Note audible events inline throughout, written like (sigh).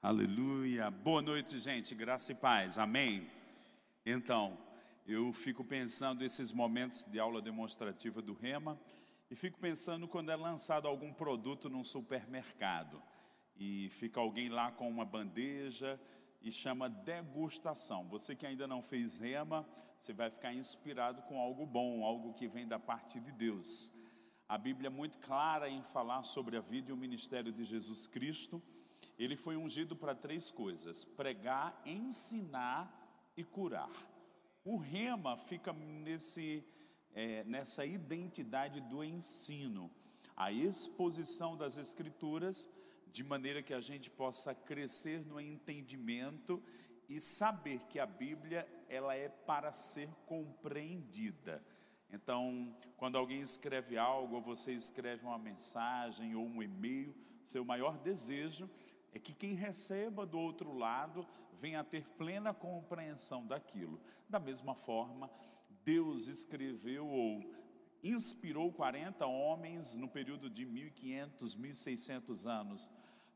Aleluia. Boa noite, gente. Graça e paz. Amém. Então, eu fico pensando esses momentos de aula demonstrativa do Rema e fico pensando quando é lançado algum produto num supermercado e fica alguém lá com uma bandeja e chama degustação. Você que ainda não fez Rema, você vai ficar inspirado com algo bom, algo que vem da parte de Deus. A Bíblia é muito clara em falar sobre a vida e o ministério de Jesus Cristo ele foi ungido para três coisas: pregar, ensinar e curar. O rema fica nesse, é, nessa identidade do ensino, a exposição das Escrituras, de maneira que a gente possa crescer no entendimento e saber que a Bíblia ela é para ser compreendida. Então, quando alguém escreve algo, ou você escreve uma mensagem ou um e-mail, seu maior desejo é que quem receba do outro lado venha a ter plena compreensão daquilo. Da mesma forma, Deus escreveu ou inspirou 40 homens no período de 1500, 1600 anos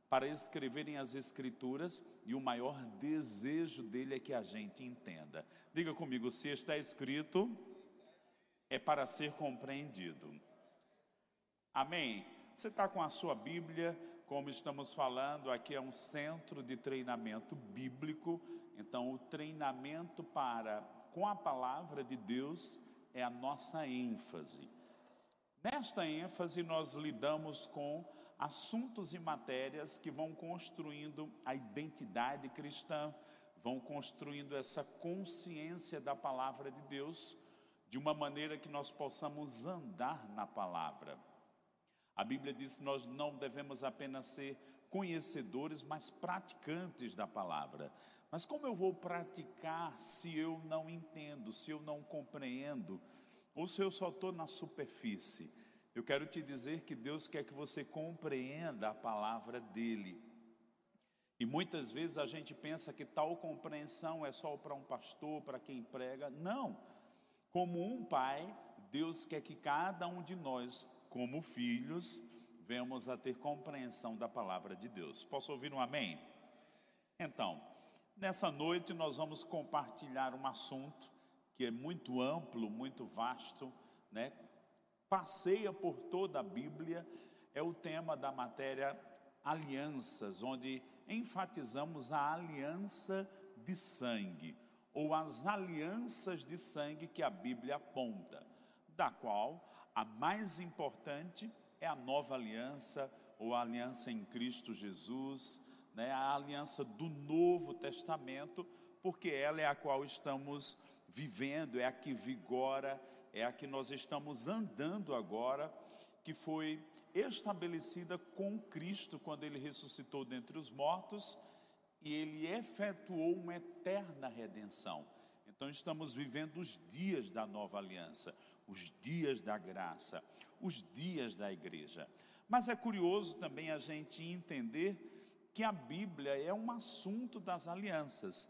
para escreverem as escrituras e o maior desejo dele é que a gente entenda. Diga comigo, se está escrito é para ser compreendido. Amém. Você está com a sua Bíblia, como estamos falando, aqui é um centro de treinamento bíblico, então o treinamento para com a palavra de Deus é a nossa ênfase. Nesta ênfase, nós lidamos com assuntos e matérias que vão construindo a identidade cristã, vão construindo essa consciência da palavra de Deus, de uma maneira que nós possamos andar na palavra. A Bíblia diz que nós não devemos apenas ser conhecedores, mas praticantes da palavra. Mas como eu vou praticar se eu não entendo, se eu não compreendo, ou se eu só estou na superfície? Eu quero te dizer que Deus quer que você compreenda a palavra dEle. E muitas vezes a gente pensa que tal compreensão é só para um pastor, para quem prega. Não. Como um pai, Deus quer que cada um de nós como filhos, venhamos a ter compreensão da palavra de Deus. Posso ouvir um amém? Então, nessa noite nós vamos compartilhar um assunto que é muito amplo, muito vasto, né? Passeia por toda a Bíblia, é o tema da matéria alianças, onde enfatizamos a aliança de sangue, ou as alianças de sangue que a Bíblia aponta, da qual a mais importante é a nova aliança, ou a aliança em Cristo Jesus, né? a aliança do Novo Testamento, porque ela é a qual estamos vivendo, é a que vigora, é a que nós estamos andando agora, que foi estabelecida com Cristo quando ele ressuscitou dentre os mortos e ele efetuou uma eterna redenção. Então estamos vivendo os dias da nova aliança os dias da graça, os dias da igreja. Mas é curioso também a gente entender que a Bíblia é um assunto das alianças.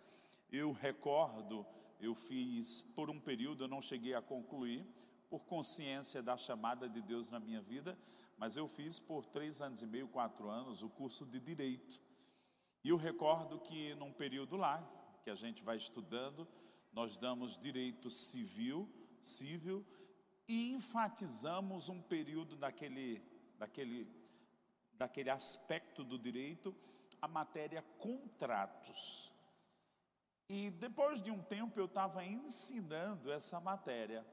Eu recordo, eu fiz por um período, eu não cheguei a concluir, por consciência da chamada de Deus na minha vida, mas eu fiz por três anos e meio, quatro anos, o curso de Direito. E eu recordo que num período lá, que a gente vai estudando, nós damos direito civil, civil e enfatizamos um período daquele, daquele, daquele aspecto do direito, a matéria contratos. E depois de um tempo eu estava ensinando essa matéria.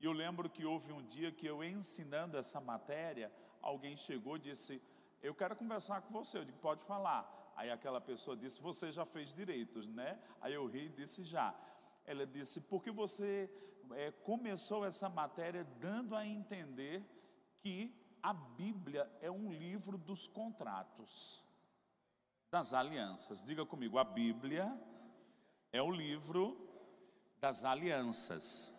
E eu lembro que houve um dia que eu ensinando essa matéria, alguém chegou e disse: Eu quero conversar com você. Eu digo: Pode falar. Aí aquela pessoa disse: Você já fez direitos, né? Aí eu ri e disse: Já. Ela disse: porque você é, começou essa matéria dando a entender que a Bíblia é um livro dos contratos, das alianças. Diga comigo: a Bíblia é o livro das alianças.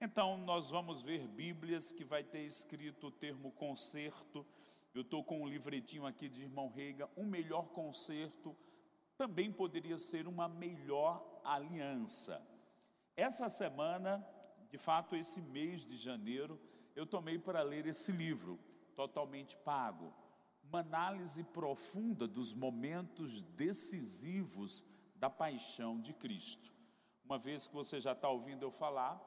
Então, nós vamos ver Bíblias que vai ter escrito o termo conserto. Eu estou com um livretinho aqui de irmão Reiga, um melhor conserto também poderia ser uma melhor aliança. Essa semana, de fato, esse mês de janeiro, eu tomei para ler esse livro, totalmente pago. uma análise profunda dos momentos decisivos da paixão de Cristo. Uma vez que você já está ouvindo eu falar,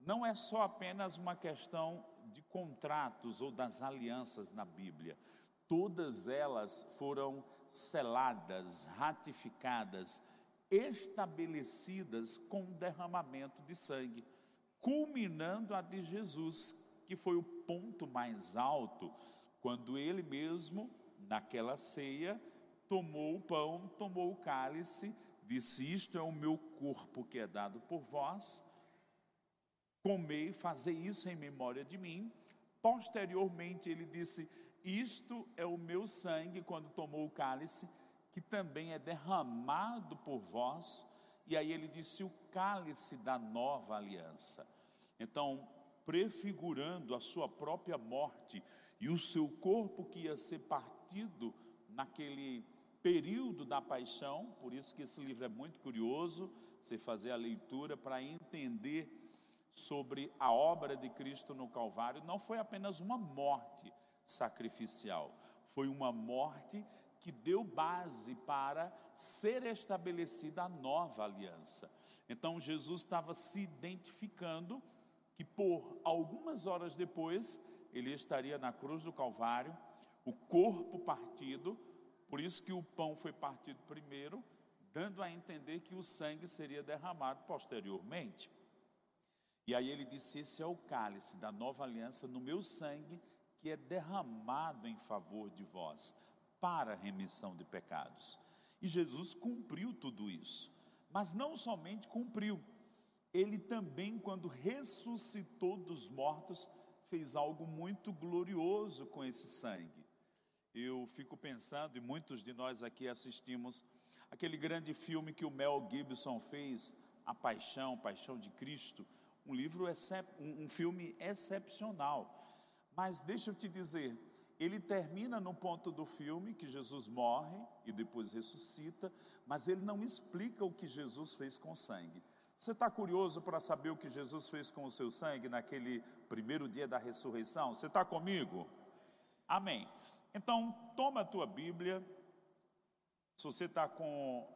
não é só apenas uma questão de contratos ou das alianças na Bíblia. Todas elas foram seladas, ratificadas, estabelecidas com o derramamento de sangue, culminando a de Jesus, que foi o ponto mais alto, quando ele mesmo, naquela ceia, tomou o pão, tomou o cálice, disse: Isto é o meu corpo que é dado por vós Comei, fazer isso em memória de mim. Posteriormente, ele disse: Isto é o meu sangue, quando tomou o cálice, que também é derramado por vós. E aí ele disse: O cálice da nova aliança. Então, prefigurando a sua própria morte e o seu corpo que ia ser partido naquele período da paixão, por isso que esse livro é muito curioso, você fazer a leitura para entender sobre a obra de Cristo no Calvário não foi apenas uma morte sacrificial, foi uma morte que deu base para ser estabelecida a nova aliança. Então Jesus estava se identificando que por algumas horas depois ele estaria na cruz do Calvário, o corpo partido, por isso que o pão foi partido primeiro, dando a entender que o sangue seria derramado posteriormente. E aí ele disse: Esse é o cálice da nova aliança no meu sangue, que é derramado em favor de vós, para a remissão de pecados. E Jesus cumpriu tudo isso, mas não somente cumpriu, ele também, quando ressuscitou dos mortos, fez algo muito glorioso com esse sangue. Eu fico pensando, e muitos de nós aqui assistimos aquele grande filme que o Mel Gibson fez, A Paixão, Paixão de Cristo um livro, um filme excepcional. Mas deixa eu te dizer, ele termina no ponto do filme que Jesus morre e depois ressuscita, mas ele não explica o que Jesus fez com o sangue. Você está curioso para saber o que Jesus fez com o seu sangue naquele primeiro dia da ressurreição? Você está comigo? Amém. Então, toma a tua Bíblia. Se você está com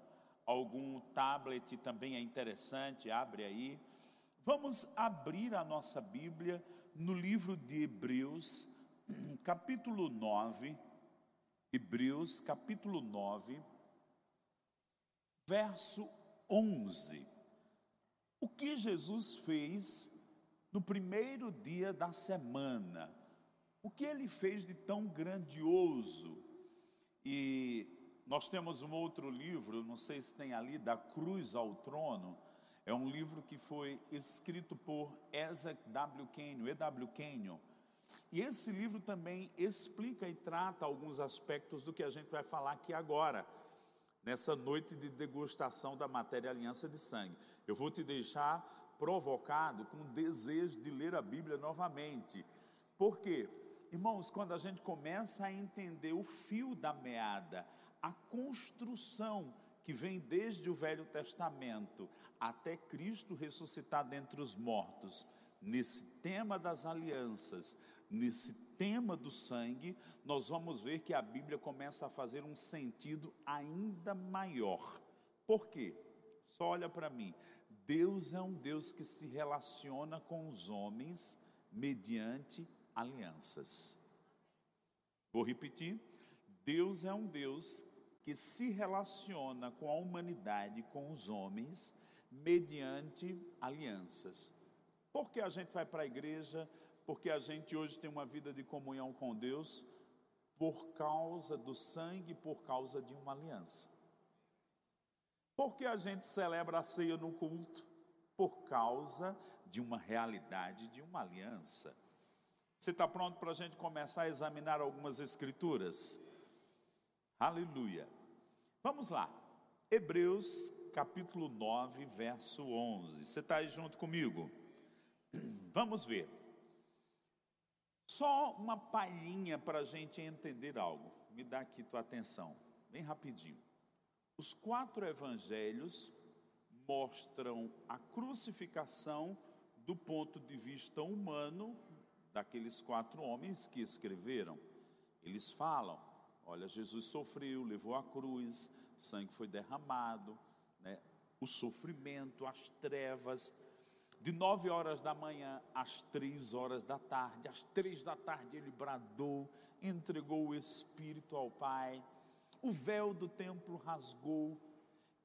algum tablet também é interessante, abre aí. Vamos abrir a nossa Bíblia no livro de Hebreus, capítulo 9. Hebreus, capítulo 9, verso 11. O que Jesus fez no primeiro dia da semana? O que ele fez de tão grandioso? E nós temos um outro livro, não sei se tem ali, da cruz ao trono é um livro que foi escrito por Isaac W. Kenyon, E.W. Kenyon. E esse livro também explica e trata alguns aspectos do que a gente vai falar aqui agora, nessa noite de degustação da matéria aliança de sangue. Eu vou te deixar provocado com o desejo de ler a Bíblia novamente. Por quê? Irmãos, quando a gente começa a entender o fio da meada, a construção que vem desde o Velho Testamento até Cristo ressuscitar dentre os mortos, nesse tema das alianças, nesse tema do sangue, nós vamos ver que a Bíblia começa a fazer um sentido ainda maior. Por quê? Só olha para mim. Deus é um Deus que se relaciona com os homens mediante alianças. Vou repetir. Deus é um Deus que se relaciona com a humanidade, com os homens, mediante alianças. Por que a gente vai para a igreja? Porque a gente hoje tem uma vida de comunhão com Deus por causa do sangue, por causa de uma aliança. Por que a gente celebra a ceia no culto? Por causa de uma realidade, de uma aliança. Você está pronto para a gente começar a examinar algumas escrituras? Aleluia. Vamos lá. Hebreus capítulo 9, verso 11. Você está aí junto comigo? (clears throat) Vamos ver. Só uma palhinha para a gente entender algo. Me dá aqui tua atenção, bem rapidinho. Os quatro evangelhos mostram a crucificação do ponto de vista humano daqueles quatro homens que escreveram. Eles falam Olha, Jesus sofreu, levou a cruz, sangue foi derramado, né? o sofrimento, as trevas, de nove horas da manhã às três horas da tarde. Às três da tarde ele bradou, entregou o Espírito ao Pai, o véu do templo rasgou.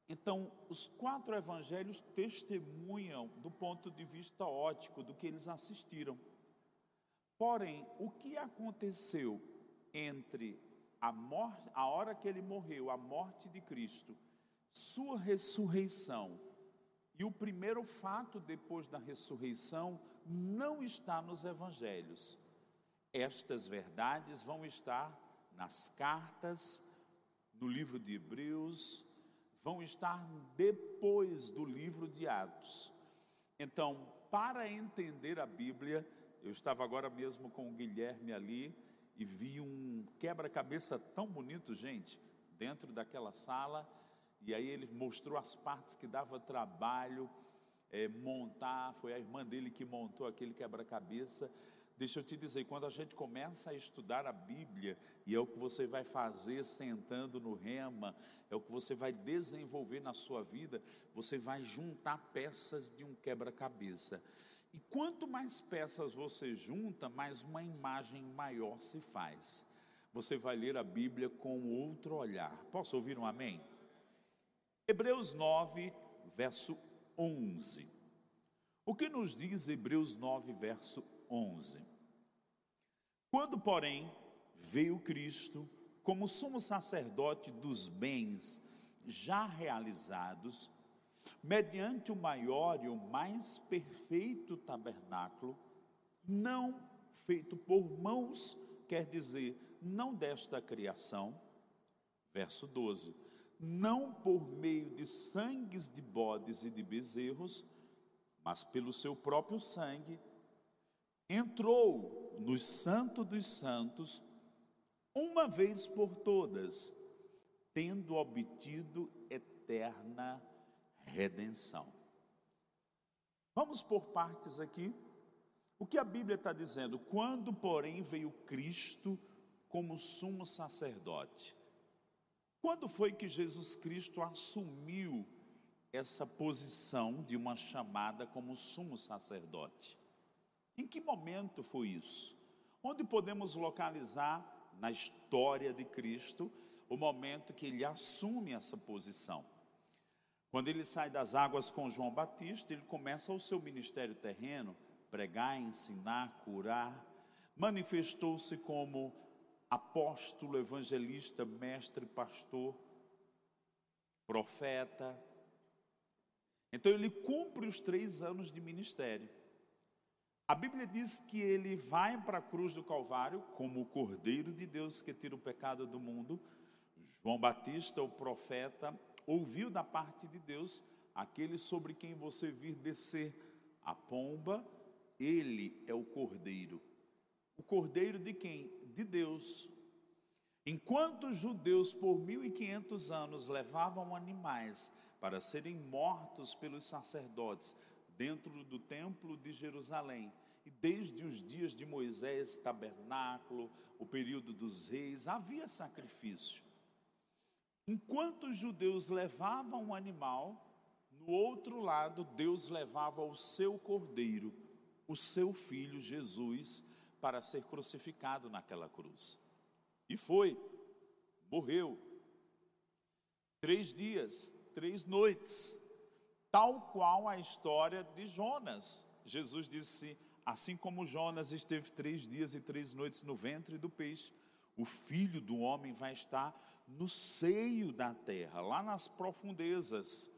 Então, os quatro evangelhos testemunham do ponto de vista ótico do que eles assistiram. Porém, o que aconteceu entre a, morte, a hora que ele morreu, a morte de Cristo, sua ressurreição e o primeiro fato depois da ressurreição não está nos evangelhos. Estas verdades vão estar nas cartas, no livro de Hebreus, vão estar depois do livro de Atos. Então, para entender a Bíblia, eu estava agora mesmo com o Guilherme ali e vi um quebra-cabeça tão bonito, gente, dentro daquela sala e aí ele mostrou as partes que dava trabalho é, montar. Foi a irmã dele que montou aquele quebra-cabeça. Deixa eu te dizer, quando a gente começa a estudar a Bíblia, e é o que você vai fazer sentando no rema, é o que você vai desenvolver na sua vida, você vai juntar peças de um quebra-cabeça. E quanto mais peças você junta, mais uma imagem maior se faz. Você vai ler a Bíblia com outro olhar. Posso ouvir um amém? Hebreus 9, verso 11. O que nos diz Hebreus 9, verso 11? Quando, porém, veio Cristo como sumo sacerdote dos bens já realizados, mediante o maior e o mais perfeito tabernáculo, não feito por mãos, quer dizer, não desta criação. Verso 12 não por meio de sangues de bodes e de bezerros, mas pelo seu próprio sangue, entrou no Santo dos Santos, uma vez por todas, tendo obtido eterna redenção. Vamos por partes aqui. O que a Bíblia está dizendo? Quando, porém, veio Cristo como sumo sacerdote. Quando foi que Jesus Cristo assumiu essa posição de uma chamada como sumo sacerdote? Em que momento foi isso? Onde podemos localizar na história de Cristo o momento que ele assume essa posição? Quando ele sai das águas com João Batista, ele começa o seu ministério terreno, pregar, ensinar, curar. Manifestou-se como apóstolo, evangelista, mestre, pastor, profeta. Então ele cumpre os três anos de ministério. A Bíblia diz que ele vai para a cruz do Calvário como o Cordeiro de Deus que tira o pecado do mundo. João Batista, o profeta, ouviu da parte de Deus aquele sobre quem você vir descer a pomba, ele é o Cordeiro. O Cordeiro de quem? De Deus. Enquanto os judeus por 1500 anos levavam animais para serem mortos pelos sacerdotes dentro do templo de Jerusalém, e desde os dias de Moisés, tabernáculo, o período dos reis, havia sacrifício. Enquanto os judeus levavam um animal, no outro lado, Deus levava o seu cordeiro, o seu filho Jesus, para ser crucificado naquela cruz. E foi, morreu. Três dias, três noites, tal qual a história de Jonas. Jesus disse: assim como Jonas esteve três dias e três noites no ventre do peixe, o filho do homem vai estar no seio da terra, lá nas profundezas,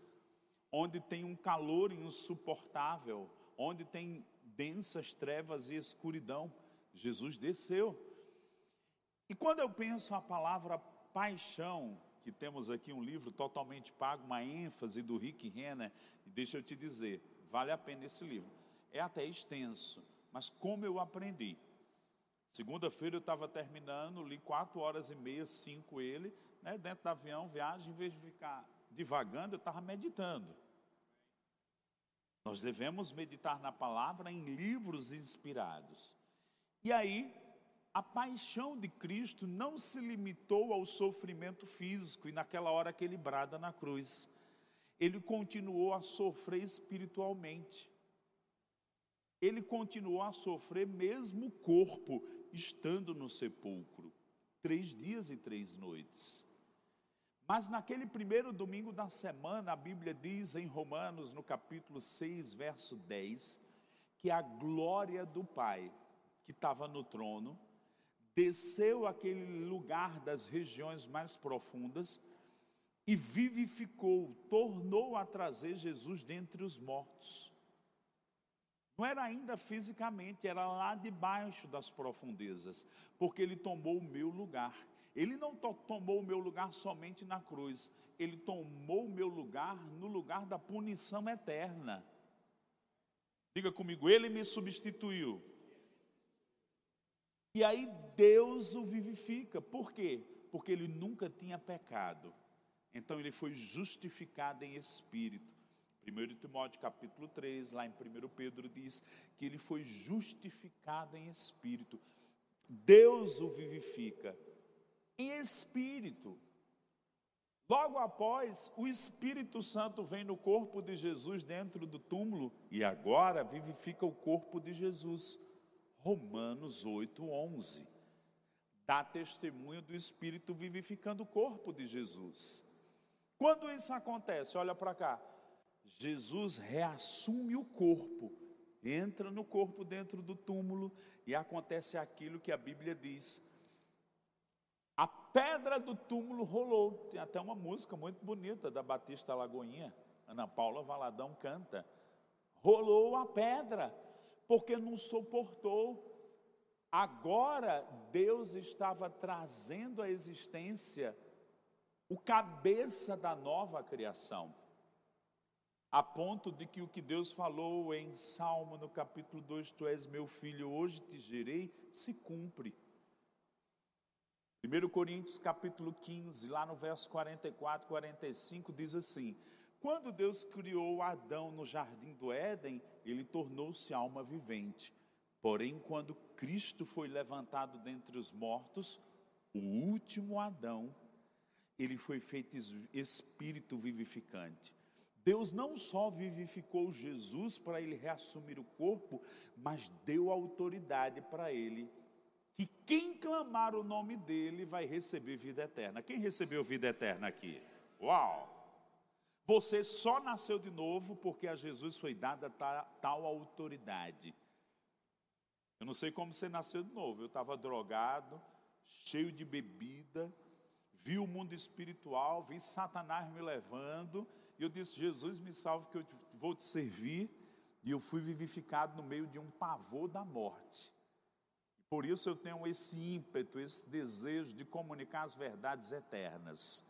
onde tem um calor insuportável, onde tem densas trevas e escuridão. Jesus desceu. E quando eu penso a palavra paixão, que temos aqui um livro totalmente pago, uma ênfase do Rick Renner, e deixa eu te dizer, vale a pena esse livro. É até extenso, mas como eu aprendi. Segunda-feira eu estava terminando, li quatro horas e meia, cinco ele, né, dentro do avião, viagem, em vez de ficar divagando, eu estava meditando. Nós devemos meditar na palavra em livros inspirados. E aí, a paixão de Cristo não se limitou ao sofrimento físico e naquela hora que ele brada na cruz. Ele continuou a sofrer espiritualmente. Ele continuou a sofrer mesmo o corpo estando no sepulcro. Três dias e três noites. Mas naquele primeiro domingo da semana, a Bíblia diz em Romanos, no capítulo 6, verso 10, que a glória do Pai, que estava no trono, desceu àquele lugar das regiões mais profundas e vivificou, tornou a trazer Jesus dentre os mortos. Não era ainda fisicamente, era lá debaixo das profundezas, porque ele tomou o meu lugar. Ele não tomou o meu lugar somente na cruz, ele tomou o meu lugar no lugar da punição eterna. Diga comigo, ele me substituiu. E aí Deus o vivifica. Por quê? Porque ele nunca tinha pecado. Então ele foi justificado em espírito. 1 Timóteo capítulo 3, lá em 1 Pedro diz que ele foi justificado em espírito. Deus o vivifica em espírito. Logo após, o Espírito Santo vem no corpo de Jesus dentro do túmulo e agora vivifica o corpo de Jesus. Romanos 8, 11. Dá testemunho do Espírito vivificando o corpo de Jesus. Quando isso acontece, olha para cá. Jesus reassume o corpo, entra no corpo dentro do túmulo e acontece aquilo que a Bíblia diz. A pedra do túmulo rolou. Tem até uma música muito bonita da Batista Lagoinha. Ana Paula Valadão canta. Rolou a pedra porque não suportou. Agora Deus estava trazendo à existência o cabeça da nova criação, a ponto de que o que Deus falou em Salmo no capítulo 2, Tu és meu filho, hoje te gerei, se cumpre. 1 Coríntios capítulo 15, lá no verso 44, 45, diz assim: quando Deus criou Adão no jardim do Éden, ele tornou-se alma vivente. Porém, quando Cristo foi levantado dentre os mortos, o último Adão, ele foi feito espírito vivificante. Deus não só vivificou Jesus para ele reassumir o corpo, mas deu autoridade para ele que quem clamar o nome dele vai receber vida eterna. Quem recebeu vida eterna aqui? Uau! Você só nasceu de novo porque a Jesus foi dada tal autoridade. Eu não sei como você nasceu de novo. Eu estava drogado, cheio de bebida, vi o mundo espiritual, vi Satanás me levando, e eu disse: Jesus, me salve que eu vou te servir. E eu fui vivificado no meio de um pavor da morte. Por isso eu tenho esse ímpeto, esse desejo de comunicar as verdades eternas.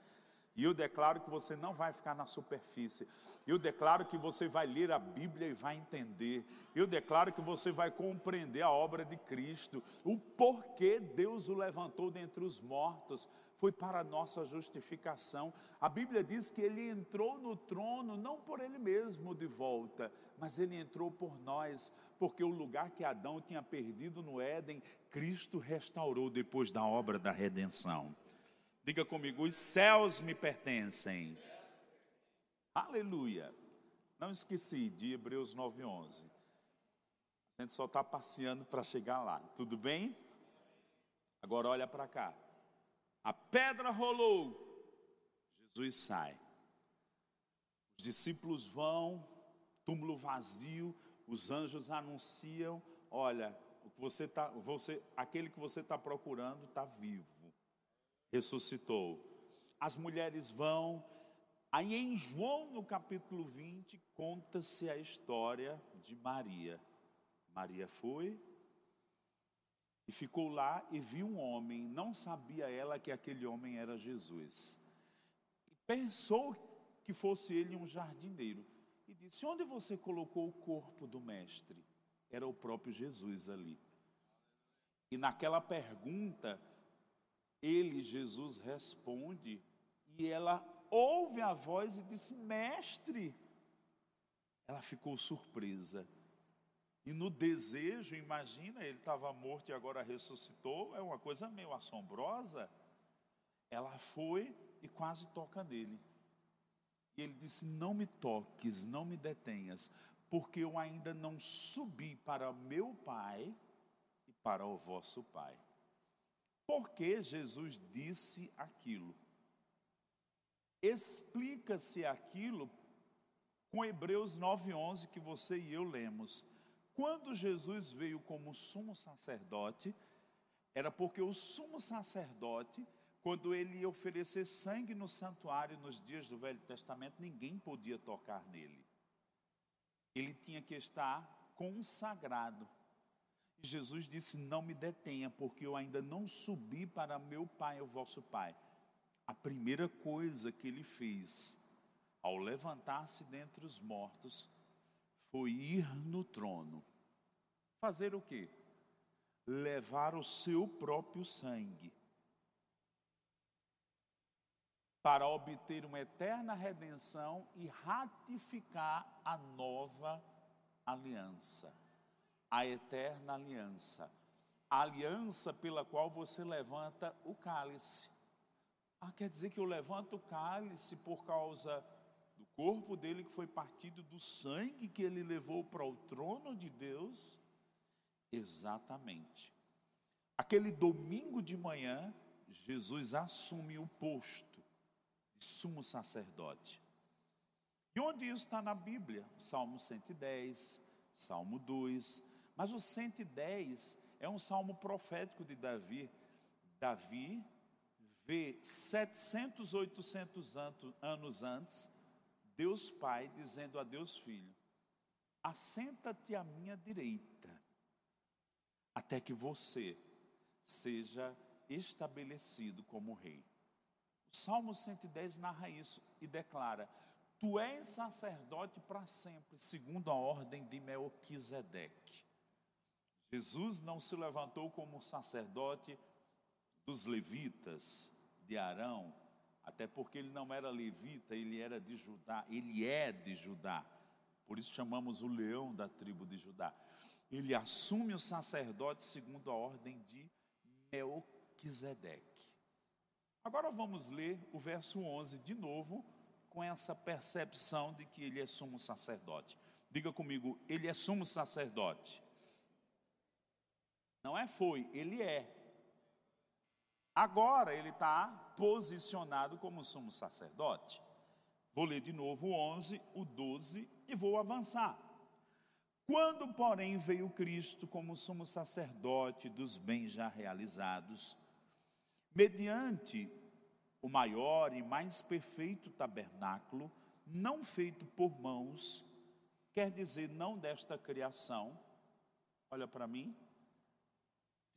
E eu declaro que você não vai ficar na superfície. Eu declaro que você vai ler a Bíblia e vai entender. Eu declaro que você vai compreender a obra de Cristo, o porquê Deus o levantou dentre os mortos. Foi para a nossa justificação. A Bíblia diz que ele entrou no trono não por ele mesmo de volta, mas ele entrou por nós, porque o lugar que Adão tinha perdido no Éden, Cristo restaurou depois da obra da redenção. Diga comigo: os céus me pertencem. Aleluia. Não esqueci de Hebreus 9:11. A gente só está passeando para chegar lá. Tudo bem? Agora olha para cá. A pedra rolou. Jesus sai. Os discípulos vão, túmulo vazio, os anjos anunciam, olha, você tá, você, aquele que você está procurando está vivo ressuscitou. As mulheres vão. Aí em João, no capítulo 20, conta-se a história de Maria. Maria foi e ficou lá e viu um homem, não sabia ela que aquele homem era Jesus. E pensou que fosse ele um jardineiro. E disse: Onde você colocou o corpo do mestre? Era o próprio Jesus ali. E naquela pergunta, ele, Jesus, responde e ela ouve a voz e diz: Mestre. Ela ficou surpresa. E no desejo, imagina, ele estava morto e agora ressuscitou, é uma coisa meio assombrosa. Ela foi e quase toca nele. E ele disse: Não me toques, não me detenhas, porque eu ainda não subi para meu Pai e para o vosso Pai. Por que Jesus disse aquilo? Explica-se aquilo com Hebreus 9:11 que você e eu lemos. Quando Jesus veio como sumo sacerdote, era porque o sumo sacerdote, quando ele ia oferecer sangue no santuário nos dias do Velho Testamento, ninguém podia tocar nele. Ele tinha que estar consagrado. E Jesus disse: Não me detenha, porque eu ainda não subi para meu Pai, o vosso Pai. A primeira coisa que ele fez, ao levantar-se dentre os mortos, foi ir no trono. Fazer o quê? Levar o seu próprio sangue para obter uma eterna redenção e ratificar a nova aliança, a eterna aliança, a aliança pela qual você levanta o cálice. Ah, quer dizer que eu levanto o cálice por causa do corpo dele que foi partido, do sangue que ele levou para o trono de Deus? Exatamente. Aquele domingo de manhã, Jesus assume o posto sumo sacerdote. E onde isso está na Bíblia? Salmo 110, Salmo 2. Mas o 110 é um salmo profético de Davi. Davi vê 700, 800 anos antes, Deus Pai dizendo a Deus Filho: Assenta-te à minha direita, até que você seja estabelecido como rei. O Salmo 110 narra isso e declara: Tu és sacerdote para sempre, segundo a ordem de Melquisedeque. Jesus não se levantou como sacerdote dos levitas, de Arão, até porque ele não era levita, ele era de Judá, ele é de Judá. Por isso chamamos o leão da tribo de Judá. Ele assume o sacerdote segundo a ordem de Melquisedeque. Agora vamos ler o verso 11 de novo, com essa percepção de que ele é sumo sacerdote. Diga comigo, ele é sumo sacerdote. Não é foi, ele é. Agora ele está posicionado como sumo sacerdote. Vou ler de novo o 11, o 12 e vou avançar. Quando, porém, veio Cristo como sumo sacerdote dos bens já realizados, mediante o maior e mais perfeito tabernáculo, não feito por mãos, quer dizer, não desta criação. Olha para mim.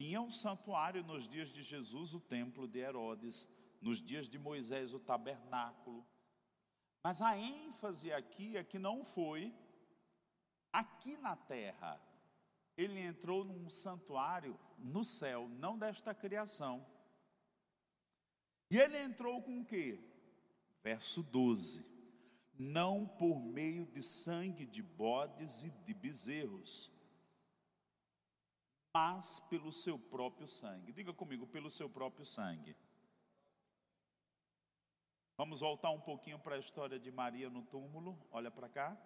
Tinha um santuário nos dias de Jesus, o templo de Herodes, nos dias de Moisés, o tabernáculo. Mas a ênfase aqui é que não foi aqui na terra. Ele entrou num santuário no céu, não desta criação. E ele entrou com o quê? Verso 12: Não por meio de sangue de bodes e de bezerros, mas pelo seu próprio sangue. Diga comigo, pelo seu próprio sangue. Vamos voltar um pouquinho para a história de Maria no túmulo. Olha para cá.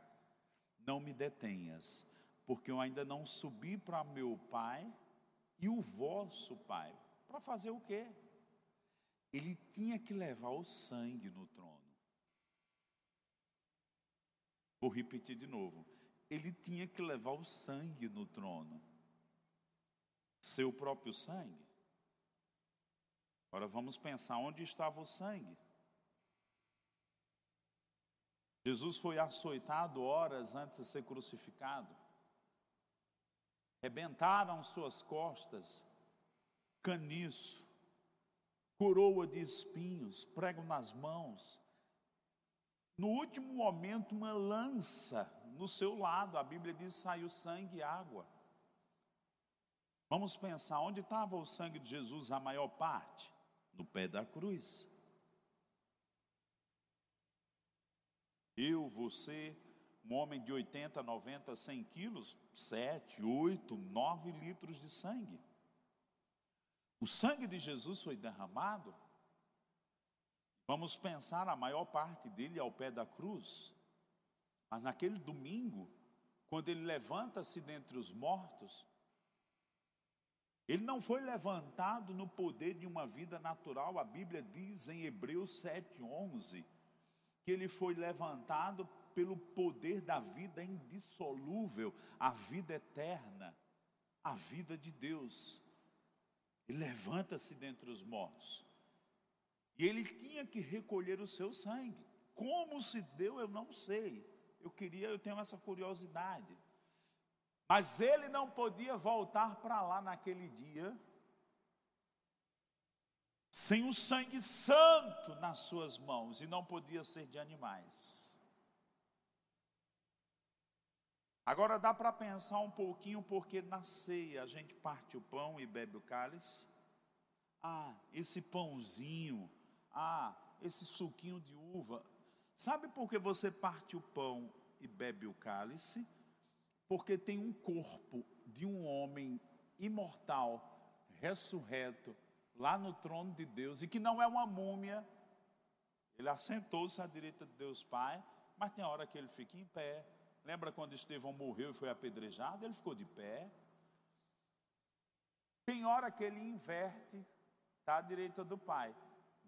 Não me detenhas, porque eu ainda não subi para meu pai e o vosso pai. Para fazer o quê? ele tinha que levar o sangue no trono. Vou repetir de novo. Ele tinha que levar o sangue no trono. Seu próprio sangue. Agora vamos pensar onde estava o sangue. Jesus foi açoitado horas antes de ser crucificado. Rebentaram suas costas, caniço, coroa de espinhos, prego nas mãos. No último momento, uma lança no seu lado, a Bíblia diz: saiu sangue e água. Vamos pensar, onde estava o sangue de Jesus a maior parte? No pé da cruz. Eu, você, um homem de 80, 90, 100 quilos, 7, 8, 9 litros de sangue. O sangue de Jesus foi derramado. Vamos pensar, a maior parte dele ao pé da cruz. Mas naquele domingo, quando ele levanta-se dentre os mortos, ele não foi levantado no poder de uma vida natural. A Bíblia diz em Hebreus 7:11 que ele foi levantado pelo poder da vida indissolúvel, a vida eterna, a vida de Deus. Ele levanta-se dentre os mortos. E ele tinha que recolher o seu sangue. Como se deu, eu não sei. Eu queria, eu tenho essa curiosidade. Mas ele não podia voltar para lá naquele dia sem o sangue santo nas suas mãos e não podia ser de animais. Agora dá para pensar um pouquinho porque na ceia a gente parte o pão e bebe o cálice. Ah, esse pãozinho, ah, esse suquinho de uva. Sabe por que você parte o pão e bebe o cálice? Porque tem um corpo de um homem imortal, ressurreto, lá no trono de Deus, e que não é uma múmia. Ele assentou-se à direita de Deus Pai, mas tem hora que ele fica em pé. Lembra quando Estevão morreu e foi apedrejado? Ele ficou de pé. Tem hora que ele inverte, está à direita do Pai.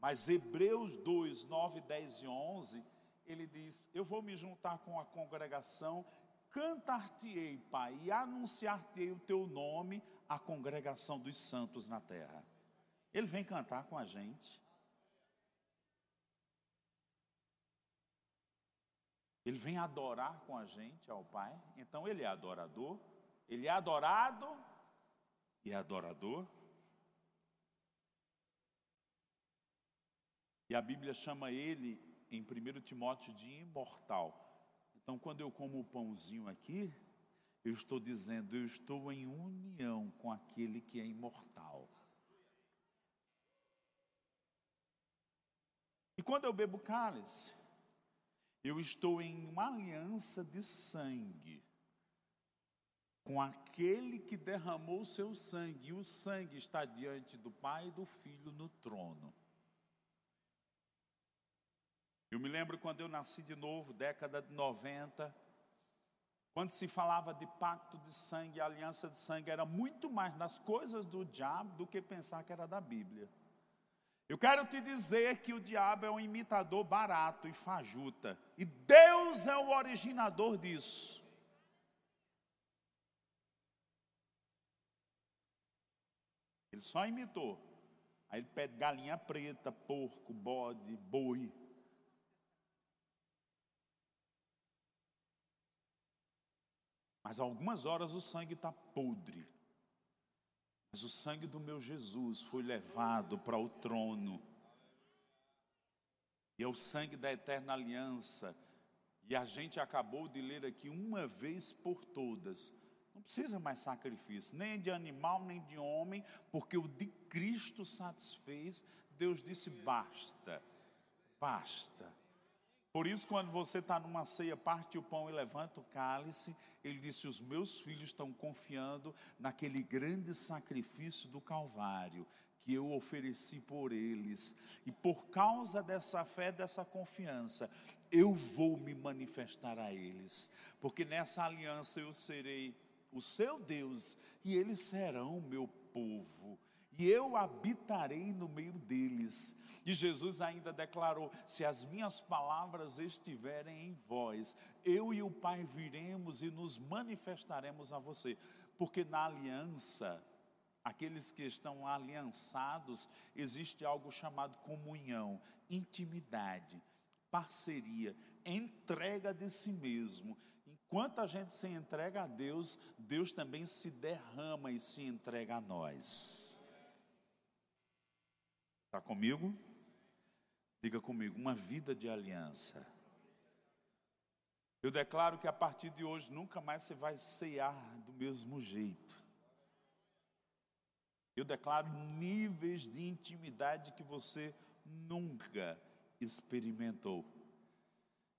Mas Hebreus 2, 9, 10 e 11, ele diz: Eu vou me juntar com a congregação cantar-te-ei, Pai, e anunciar-te-ei o teu nome à congregação dos santos na terra. Ele vem cantar com a gente. Ele vem adorar com a gente ao Pai. Então ele é adorador, ele é adorado e é adorador. E a Bíblia chama ele, em 1 Timóteo, de imortal. Então, quando eu como o pãozinho aqui, eu estou dizendo, eu estou em união com aquele que é imortal. E quando eu bebo cálice, eu estou em uma aliança de sangue com aquele que derramou seu sangue, e o sangue está diante do Pai e do Filho no trono. Eu me lembro quando eu nasci de novo, década de 90, quando se falava de pacto de sangue, aliança de sangue, era muito mais nas coisas do diabo do que pensar que era da Bíblia. Eu quero te dizer que o diabo é um imitador barato e fajuta, e Deus é o originador disso. Ele só imitou. Aí ele pede galinha preta, porco, bode, boi. Mas algumas horas o sangue está podre. Mas o sangue do meu Jesus foi levado para o trono. E é o sangue da eterna aliança. E a gente acabou de ler aqui uma vez por todas. Não precisa mais sacrifício, nem de animal, nem de homem, porque o de Cristo satisfez. Deus disse: basta, basta. Por isso, quando você está numa ceia, parte o pão e levanta o cálice, ele disse: Os meus filhos estão confiando naquele grande sacrifício do Calvário que eu ofereci por eles, e por causa dessa fé, dessa confiança, eu vou me manifestar a eles, porque nessa aliança eu serei o seu Deus e eles serão o meu povo e eu habitarei no meio deles. E Jesus ainda declarou: Se as minhas palavras estiverem em vós, eu e o Pai viremos e nos manifestaremos a você. Porque na aliança, aqueles que estão aliançados, existe algo chamado comunhão, intimidade, parceria, entrega de si mesmo. Enquanto a gente se entrega a Deus, Deus também se derrama e se entrega a nós. Está comigo? Diga comigo, uma vida de aliança. Eu declaro que a partir de hoje nunca mais você vai cear do mesmo jeito. Eu declaro níveis de intimidade que você nunca experimentou.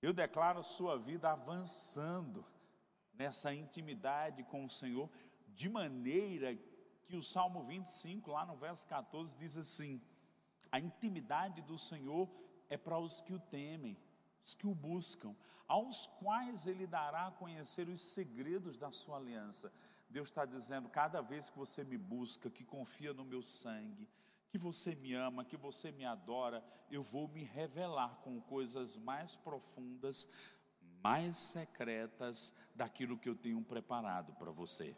Eu declaro sua vida avançando nessa intimidade com o Senhor, de maneira que o Salmo 25, lá no verso 14, diz assim: a intimidade do Senhor é para os que o temem, os que o buscam, aos quais ele dará a conhecer os segredos da sua aliança. Deus está dizendo: cada vez que você me busca, que confia no meu sangue, que você me ama, que você me adora, eu vou me revelar com coisas mais profundas, mais secretas daquilo que eu tenho preparado para você.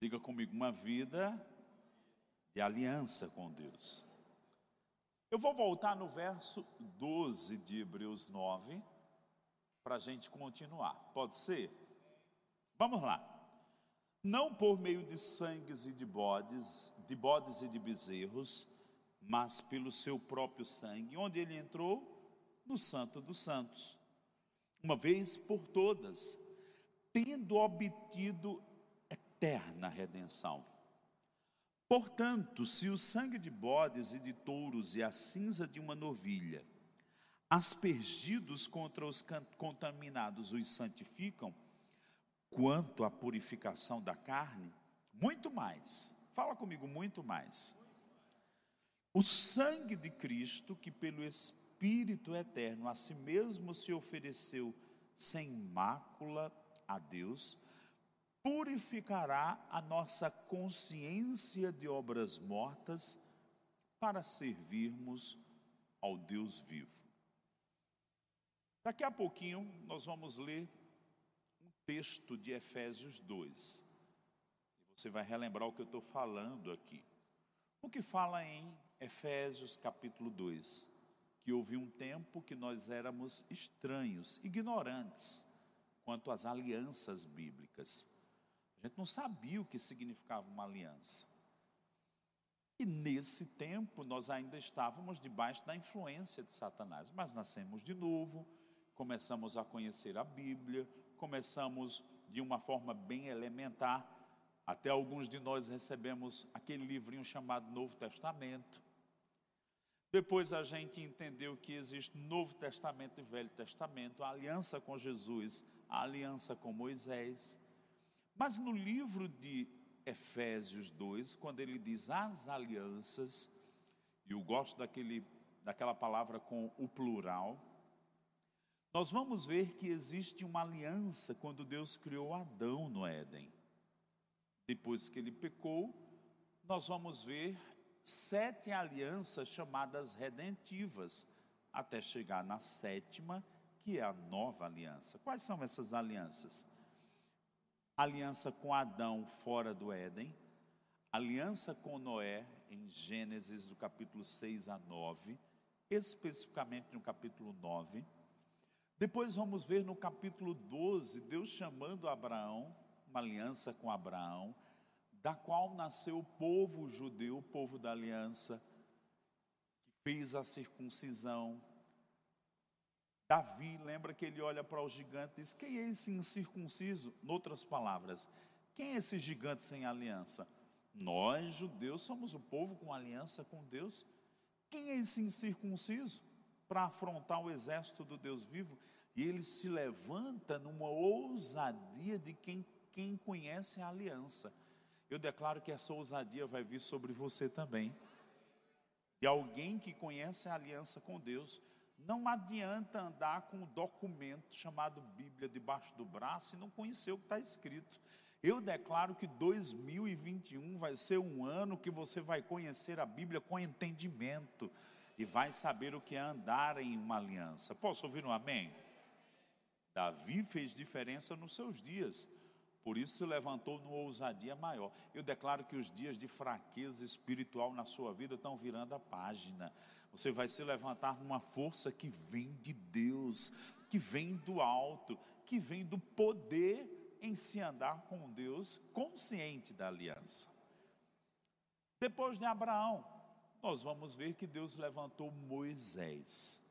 Diga comigo, uma vida de aliança com Deus. Eu vou voltar no verso 12 de Hebreus 9, para a gente continuar. Pode ser? Vamos lá. Não por meio de sangues e de bodes, de bodes e de bezerros, mas pelo seu próprio sangue, onde ele entrou no Santo dos Santos, uma vez por todas, tendo obtido eterna redenção. Portanto, se o sangue de bodes e de touros e a cinza de uma novilha, aspergidos contra os contaminados, os santificam, quanto à purificação da carne, muito mais, fala comigo, muito mais. O sangue de Cristo, que pelo Espírito eterno a si mesmo se ofereceu sem mácula a Deus, purificará a nossa consciência de obras mortas para servirmos ao Deus vivo. Daqui a pouquinho nós vamos ler um texto de Efésios 2. E você vai relembrar o que eu estou falando aqui. O que fala em Efésios capítulo 2? Que houve um tempo que nós éramos estranhos, ignorantes quanto às alianças bíblicas. A gente não sabia o que significava uma aliança. E nesse tempo nós ainda estávamos debaixo da influência de Satanás, mas nascemos de novo, começamos a conhecer a Bíblia, começamos de uma forma bem elementar, até alguns de nós recebemos aquele livrinho chamado Novo Testamento. Depois a gente entendeu que existe Novo Testamento e Velho Testamento, a aliança com Jesus, a aliança com Moisés. Mas no livro de Efésios 2, quando ele diz as alianças, e eu gosto daquele, daquela palavra com o plural, nós vamos ver que existe uma aliança quando Deus criou Adão no Éden. Depois que ele pecou, nós vamos ver sete alianças chamadas redentivas, até chegar na sétima, que é a nova aliança. Quais são essas alianças? Aliança com Adão fora do Éden, aliança com Noé em Gênesis do capítulo 6 a 9, especificamente no capítulo 9. Depois vamos ver no capítulo 12, Deus chamando Abraão, uma aliança com Abraão, da qual nasceu o povo judeu, o povo da aliança, que fez a circuncisão, Davi, lembra que ele olha para o gigante e diz: Quem é esse incircunciso? Noutras palavras, quem é esse gigante sem aliança? Nós, judeus, somos o povo com aliança com Deus. Quem é esse incircunciso para afrontar o exército do Deus vivo? E ele se levanta numa ousadia de quem, quem conhece a aliança. Eu declaro que essa ousadia vai vir sobre você também. De alguém que conhece a aliança com Deus. Não adianta andar com um documento chamado Bíblia debaixo do braço e não conhecer o que está escrito. Eu declaro que 2021 vai ser um ano que você vai conhecer a Bíblia com entendimento e vai saber o que é andar em uma aliança. Posso ouvir um amém? Davi fez diferença nos seus dias, por isso se levantou numa ousadia maior. Eu declaro que os dias de fraqueza espiritual na sua vida estão virando a página. Você vai se levantar numa força que vem de Deus, que vem do alto, que vem do poder em se andar com Deus, consciente da aliança. Depois de Abraão, nós vamos ver que Deus levantou Moisés.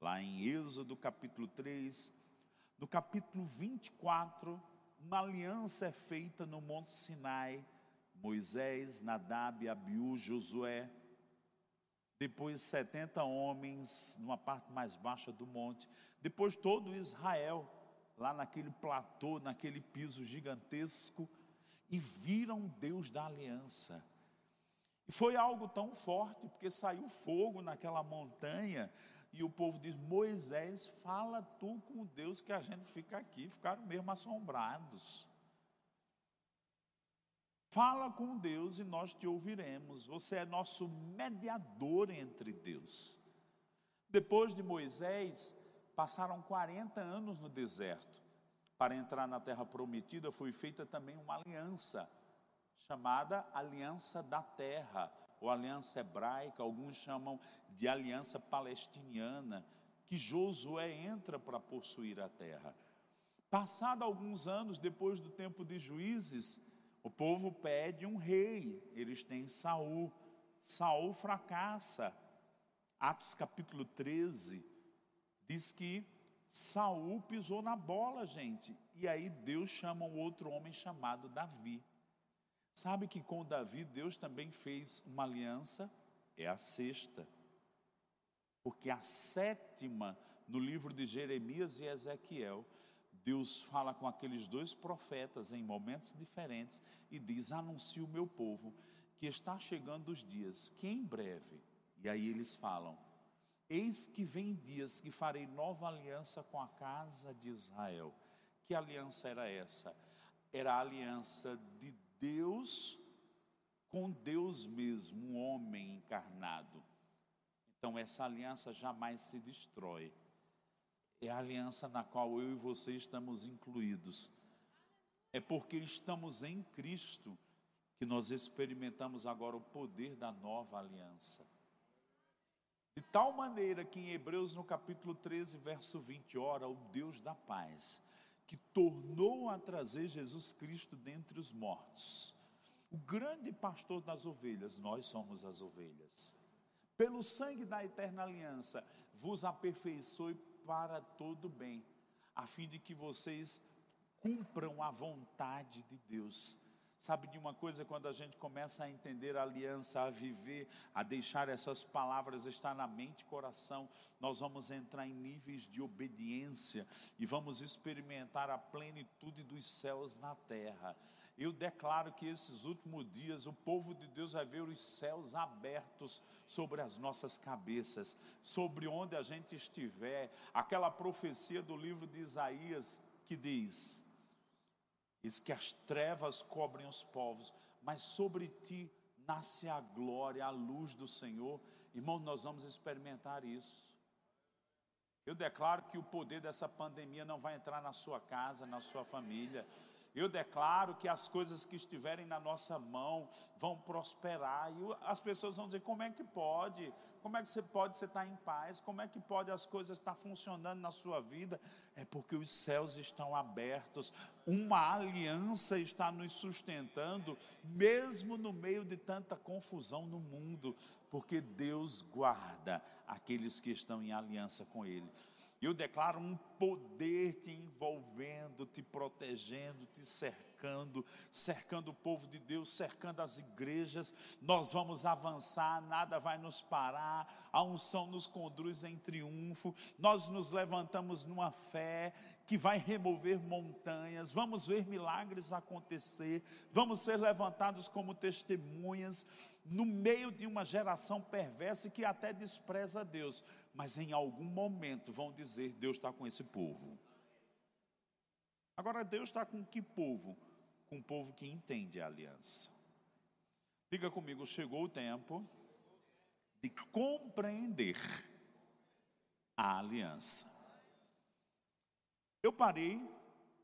Lá em Êxodo capítulo 3, no capítulo 24, uma aliança é feita no Monte Sinai. Moisés, Nadab, Abiú, Josué, depois 70 homens numa parte mais baixa do monte, depois todo Israel lá naquele platô, naquele piso gigantesco, e viram Deus da aliança. E foi algo tão forte, porque saiu fogo naquela montanha, e o povo diz: Moisés, fala tu com Deus que a gente fica aqui. Ficaram mesmo assombrados. Fala com Deus e nós te ouviremos. Você é nosso mediador entre Deus. Depois de Moisés, passaram 40 anos no deserto. Para entrar na terra prometida foi feita também uma aliança, chamada Aliança da Terra, ou Aliança Hebraica, alguns chamam de Aliança Palestiniana, que Josué entra para possuir a terra. Passado alguns anos depois do tempo de juízes, o povo pede um rei, eles têm Saul. Saul fracassa. Atos capítulo 13 diz que Saul pisou na bola, gente. E aí Deus chama um outro homem chamado Davi. Sabe que com Davi Deus também fez uma aliança? É a sexta. Porque a sétima no livro de Jeremias e Ezequiel Deus fala com aqueles dois profetas em momentos diferentes e diz: Anuncie o meu povo que está chegando os dias, que em breve, e aí eles falam: Eis que vem dias que farei nova aliança com a casa de Israel. Que aliança era essa? Era a aliança de Deus com Deus mesmo, um homem encarnado. Então, essa aliança jamais se destrói é a aliança na qual eu e você estamos incluídos. É porque estamos em Cristo que nós experimentamos agora o poder da nova aliança. De tal maneira que em Hebreus no capítulo 13, verso 20, ora o Deus da paz, que tornou a trazer Jesus Cristo dentre os mortos. O grande pastor das ovelhas, nós somos as ovelhas. Pelo sangue da eterna aliança, vos aperfeiçoe para todo bem, a fim de que vocês cumpram a vontade de Deus. Sabe de uma coisa, quando a gente começa a entender a aliança, a viver, a deixar essas palavras estar na mente e coração, nós vamos entrar em níveis de obediência e vamos experimentar a plenitude dos céus na terra. Eu declaro que esses últimos dias o povo de Deus vai ver os céus abertos sobre as nossas cabeças, sobre onde a gente estiver. Aquela profecia do livro de Isaías que diz: Diz que as trevas cobrem os povos, mas sobre ti nasce a glória, a luz do Senhor. Irmão, nós vamos experimentar isso. Eu declaro que o poder dessa pandemia não vai entrar na sua casa, na sua família. Eu declaro que as coisas que estiverem na nossa mão vão prosperar. E as pessoas vão dizer: como é que pode? Como é que você pode você estar em paz? Como é que pode as coisas estar funcionando na sua vida? É porque os céus estão abertos, uma aliança está nos sustentando, mesmo no meio de tanta confusão no mundo, porque Deus guarda aqueles que estão em aliança com Ele. Eu declaro um poder te envolvendo, te protegendo, te cercando, cercando o povo de Deus, cercando as igrejas. Nós vamos avançar, nada vai nos parar. A unção nos conduz em triunfo. Nós nos levantamos numa fé que vai remover montanhas. Vamos ver milagres acontecer. Vamos ser levantados como testemunhas no meio de uma geração perversa que até despreza Deus mas em algum momento vão dizer: Deus está com esse povo. Agora, Deus está com que povo? Com um povo que entende a aliança. Diga comigo: chegou o tempo de compreender a aliança. Eu parei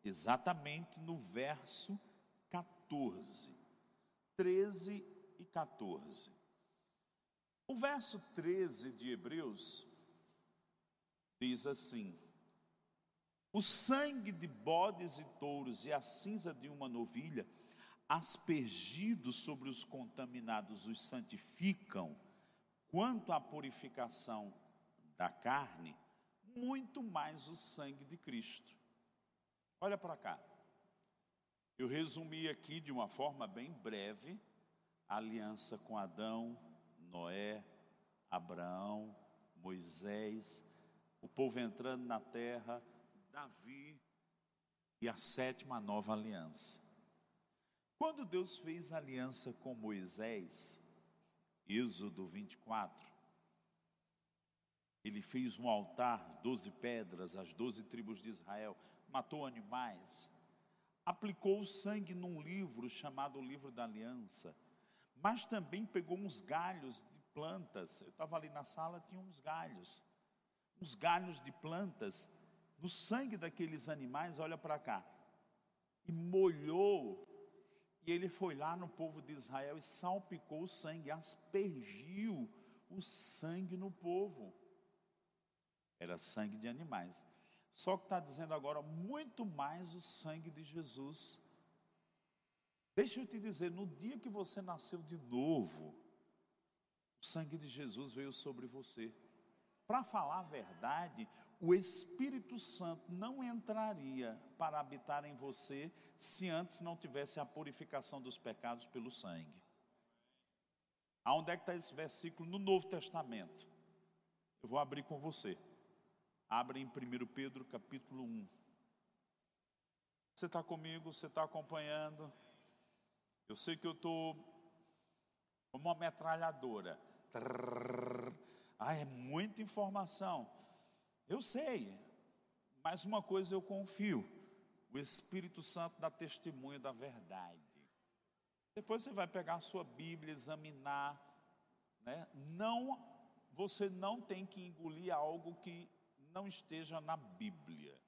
exatamente no verso 14, 13 e 14. O verso 13 de Hebreus diz assim: O sangue de bodes e touros e a cinza de uma novilha, aspergidos sobre os contaminados, os santificam, quanto à purificação da carne, muito mais o sangue de Cristo. Olha para cá. Eu resumi aqui de uma forma bem breve a aliança com Adão, Noé, Abraão, Moisés, o povo entrando na terra, Davi e a sétima nova aliança. Quando Deus fez aliança com Moisés, Êxodo 24, ele fez um altar, doze pedras, as doze tribos de Israel, matou animais, aplicou o sangue num livro chamado Livro da Aliança, mas também pegou uns galhos de plantas. Eu estava ali na sala, tinha uns galhos, uns galhos de plantas no sangue daqueles animais. Olha para cá, e molhou. E ele foi lá no povo de Israel e salpicou o sangue, aspergiu o sangue no povo. Era sangue de animais. Só que está dizendo agora muito mais o sangue de Jesus. Deixa eu te dizer, no dia que você nasceu de novo, o sangue de Jesus veio sobre você. Para falar a verdade, o Espírito Santo não entraria para habitar em você se antes não tivesse a purificação dos pecados pelo sangue. Aonde é que está esse versículo no Novo Testamento? Eu vou abrir com você. Abre em 1 Pedro capítulo 1. Você está comigo? Você está acompanhando? Eu sei que eu estou como uma metralhadora. Ah, é muita informação. Eu sei, mas uma coisa eu confio: o Espírito Santo dá testemunho da verdade. Depois você vai pegar a sua Bíblia, examinar, né? Não, você não tem que engolir algo que não esteja na Bíblia.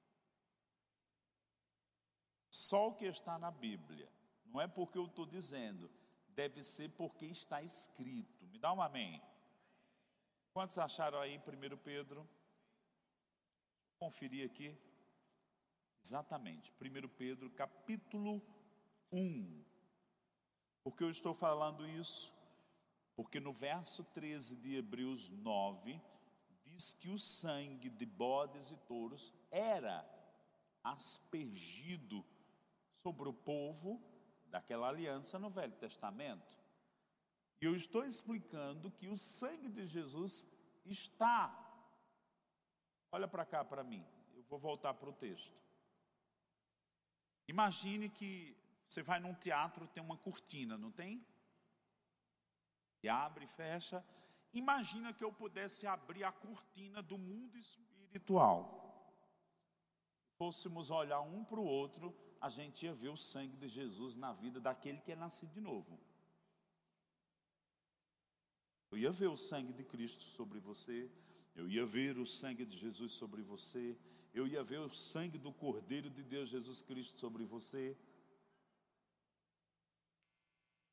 Só o que está na Bíblia. Não é porque eu estou dizendo, deve ser porque está escrito. Me dá um amém. Quantos acharam aí 1 Pedro? Conferir aqui. Exatamente, 1 Pedro capítulo 1. Por que eu estou falando isso? Porque no verso 13 de Hebreus 9, diz que o sangue de bodes e touros era aspergido sobre o povo daquela aliança no Velho Testamento. E eu estou explicando que o sangue de Jesus está. Olha para cá para mim, eu vou voltar para o texto. Imagine que você vai num teatro, tem uma cortina, não tem? E abre e fecha, Imagina que eu pudesse abrir a cortina do mundo espiritual. Fôssemos olhar um para o outro, a gente ia ver o sangue de Jesus na vida daquele que é nascido de novo. Eu ia ver o sangue de Cristo sobre você, eu ia ver o sangue de Jesus sobre você, eu ia ver o sangue do Cordeiro de Deus Jesus Cristo sobre você.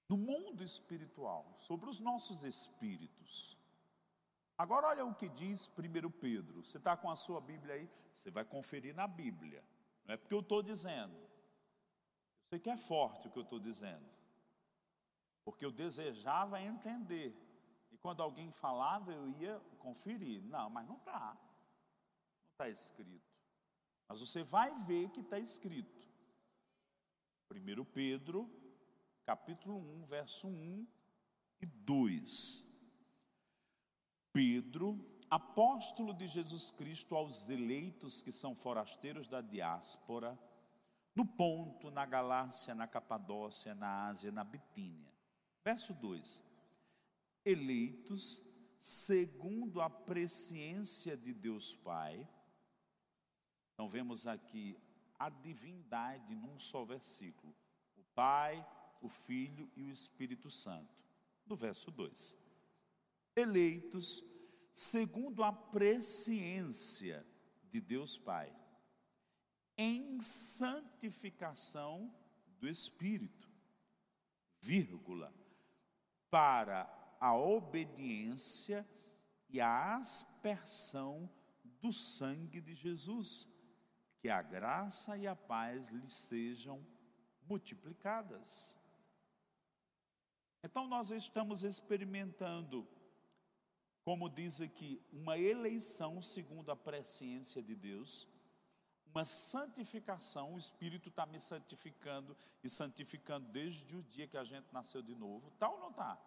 No mundo espiritual, sobre os nossos espíritos. Agora olha o que diz 1 Pedro. Você está com a sua Bíblia aí? Você vai conferir na Bíblia. Não é porque eu estou dizendo. Eu sei que é forte o que eu estou dizendo. Porque eu desejava entender. Quando alguém falava, eu ia conferir. Não, mas não está. Não está escrito. Mas você vai ver que está escrito. 1 Pedro, capítulo 1, verso 1 e 2. Pedro, apóstolo de Jesus Cristo aos eleitos que são forasteiros da diáspora, no Ponto, na Galácia, na Capadócia, na Ásia, na Bitínia. Verso 2: Eleitos segundo a presciência de Deus Pai. Então vemos aqui a divindade num só versículo: o Pai, o Filho e o Espírito Santo. No verso 2 eleitos segundo a presciência de Deus Pai, em santificação do Espírito, vírgula, para a obediência e a aspersão do sangue de Jesus, que a graça e a paz lhe sejam multiplicadas. Então, nós estamos experimentando como diz aqui, uma eleição segundo a presciência de Deus, uma santificação, o Espírito está me santificando e santificando desde o dia que a gente nasceu de novo, tá ou não tá?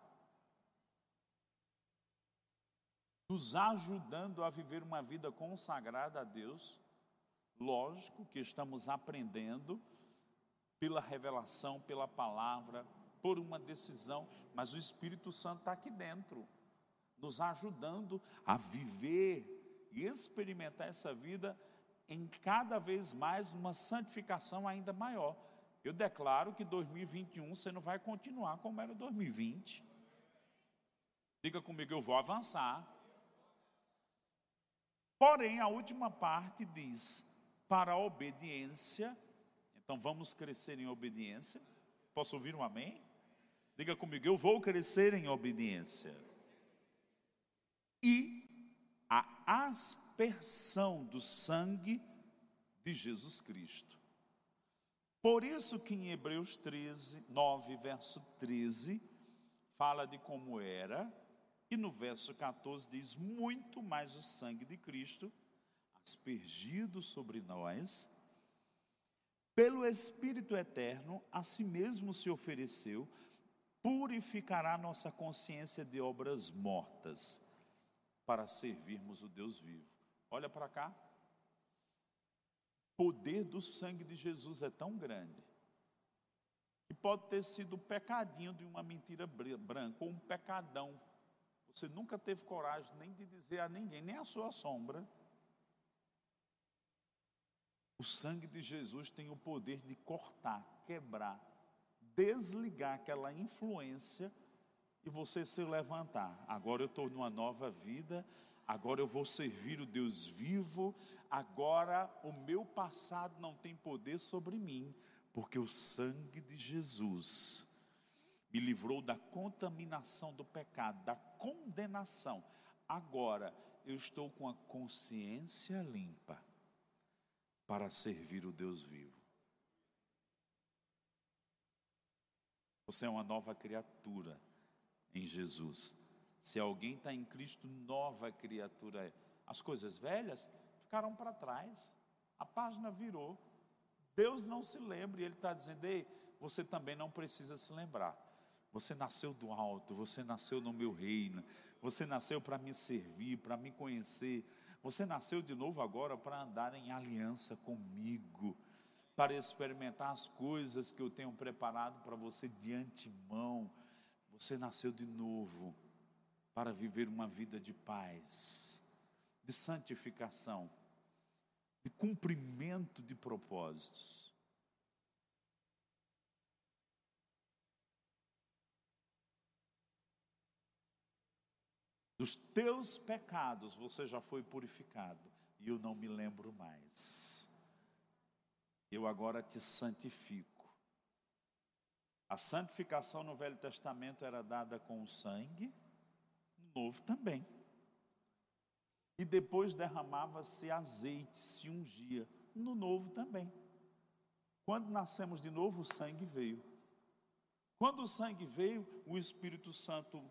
Nos ajudando a viver uma vida consagrada a Deus. Lógico que estamos aprendendo pela revelação, pela palavra, por uma decisão, mas o Espírito Santo está aqui dentro, nos ajudando a viver e experimentar essa vida em cada vez mais uma santificação ainda maior. Eu declaro que 2021 você não vai continuar como era 2020. Diga comigo, eu vou avançar. Porém, a última parte diz: para a obediência. Então vamos crescer em obediência. Posso ouvir um amém? Diga comigo, eu vou crescer em obediência. E a aspersão do sangue de Jesus Cristo. Por isso que em Hebreus 13, 9, verso 13, fala de como era, e no verso 14 diz: muito mais o sangue de Cristo aspergido sobre nós, pelo Espírito eterno, a si mesmo se ofereceu, purificará nossa consciência de obras mortas, para servirmos o Deus vivo. Olha para cá. O poder do sangue de Jesus é tão grande que pode ter sido o pecadinho de uma mentira branca ou um pecadão. Você nunca teve coragem nem de dizer a ninguém, nem a sua sombra o sangue de Jesus tem o poder de cortar, quebrar, desligar aquela influência e você se levantar. Agora eu estou numa nova vida, agora eu vou servir o Deus vivo, agora o meu passado não tem poder sobre mim, porque o sangue de Jesus me livrou da contaminação do pecado, da condenação. Agora eu estou com a consciência limpa para servir o Deus vivo. Você é uma nova criatura em Jesus. Se alguém está em Cristo, nova criatura é. As coisas velhas ficaram para trás, a página virou. Deus não se lembra, e Ele está dizendo: Ei, você também não precisa se lembrar. Você nasceu do alto, você nasceu no meu reino, você nasceu para me servir, para me conhecer, você nasceu de novo agora para andar em aliança comigo, para experimentar as coisas que eu tenho preparado para você de antemão. Você nasceu de novo para viver uma vida de paz, de santificação, de cumprimento de propósitos. Dos teus pecados você já foi purificado, e eu não me lembro mais. Eu agora te santifico. A santificação no Velho Testamento era dada com o sangue, no Novo também. E depois derramava-se azeite, se ungia, no Novo também. Quando nascemos de novo, o sangue veio. Quando o sangue veio, o Espírito Santo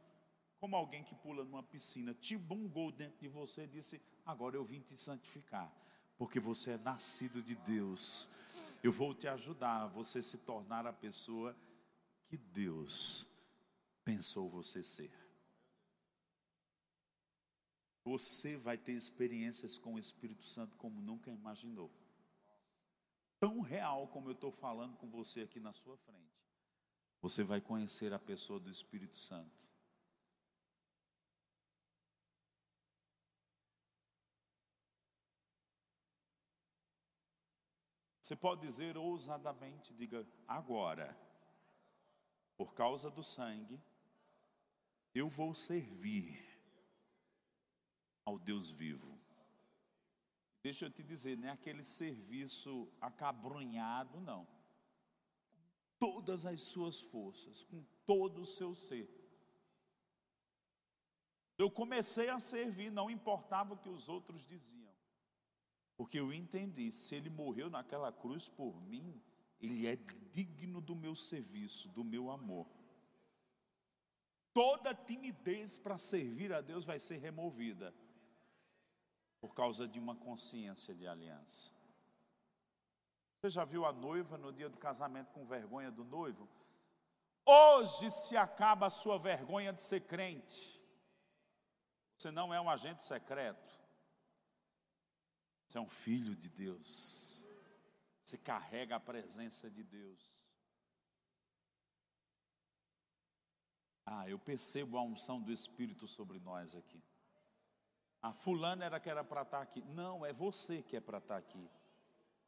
como alguém que pula numa piscina, te bungou dentro de você e disse: Agora eu vim te santificar, porque você é nascido de Deus. Eu vou te ajudar a você se tornar a pessoa que Deus pensou você ser. Você vai ter experiências com o Espírito Santo como nunca imaginou. Tão real como eu estou falando com você aqui na sua frente. Você vai conhecer a pessoa do Espírito Santo. Você pode dizer ousadamente, diga agora, por causa do sangue, eu vou servir ao Deus vivo. Deixa eu te dizer, não é aquele serviço acabrunhado, não. Com todas as suas forças, com todo o seu ser. Eu comecei a servir, não importava o que os outros diziam. Porque eu entendi, se ele morreu naquela cruz por mim, ele é digno do meu serviço, do meu amor. Toda timidez para servir a Deus vai ser removida por causa de uma consciência de aliança. Você já viu a noiva no dia do casamento com vergonha do noivo? Hoje se acaba a sua vergonha de ser crente. Você não é um agente secreto. Você é um filho de Deus. Você carrega a presença de Deus. Ah, eu percebo a unção do Espírito sobre nós aqui. A fulana era que era para estar aqui. Não, é você que é para estar aqui.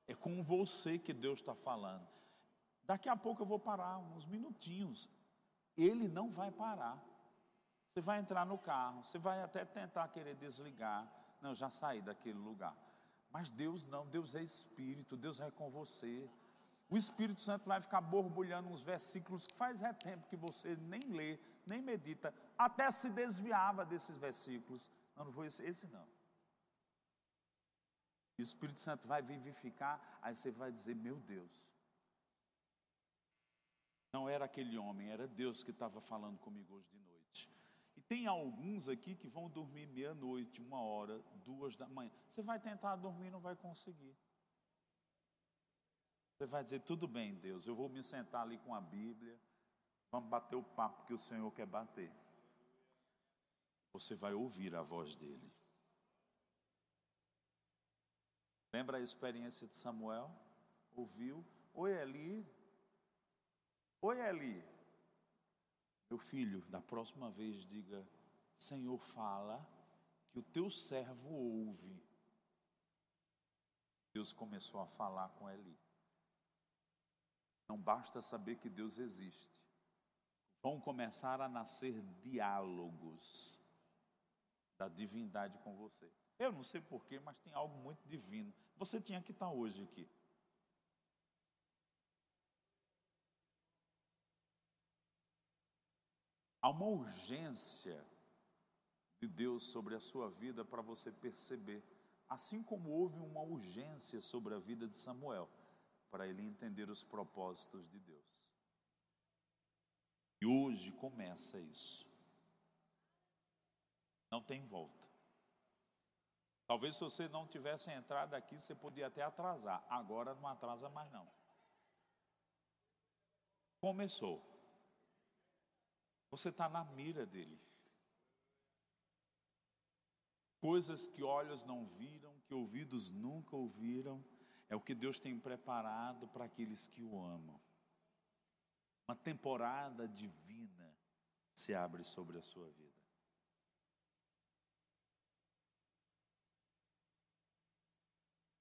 É com você que Deus está falando. Daqui a pouco eu vou parar, uns minutinhos. Ele não vai parar. Você vai entrar no carro, você vai até tentar querer desligar. Não, já saí daquele lugar. Mas Deus não, Deus é Espírito, Deus vai com você. O Espírito Santo vai ficar borbulhando uns versículos que faz é tempo que você nem lê, nem medita, até se desviava desses versículos. Não, não foi esse, esse não. O Espírito Santo vai vivificar, aí você vai dizer: Meu Deus, não era aquele homem, era Deus que estava falando comigo hoje de noite. Tem alguns aqui que vão dormir meia-noite, uma hora, duas da manhã. Você vai tentar dormir, não vai conseguir. Você vai dizer: tudo bem, Deus, eu vou me sentar ali com a Bíblia, vamos bater o papo que o Senhor quer bater. Você vai ouvir a voz dele. Lembra a experiência de Samuel? Ouviu? Oi, Eli, Oi, Eli. Meu filho, da próxima vez diga: Senhor, fala que o teu servo ouve. Deus começou a falar com Eli. Não basta saber que Deus existe. Vão começar a nascer diálogos da divindade com você. Eu não sei porquê, mas tem algo muito divino. Você tinha que estar hoje aqui. Há uma urgência de Deus sobre a sua vida para você perceber, assim como houve uma urgência sobre a vida de Samuel, para ele entender os propósitos de Deus. E hoje começa isso. Não tem volta. Talvez se você não tivesse entrado aqui, você podia até atrasar. Agora não atrasa mais não. Começou. Você está na mira dele. Coisas que olhos não viram, que ouvidos nunca ouviram, é o que Deus tem preparado para aqueles que o amam. Uma temporada divina se abre sobre a sua vida.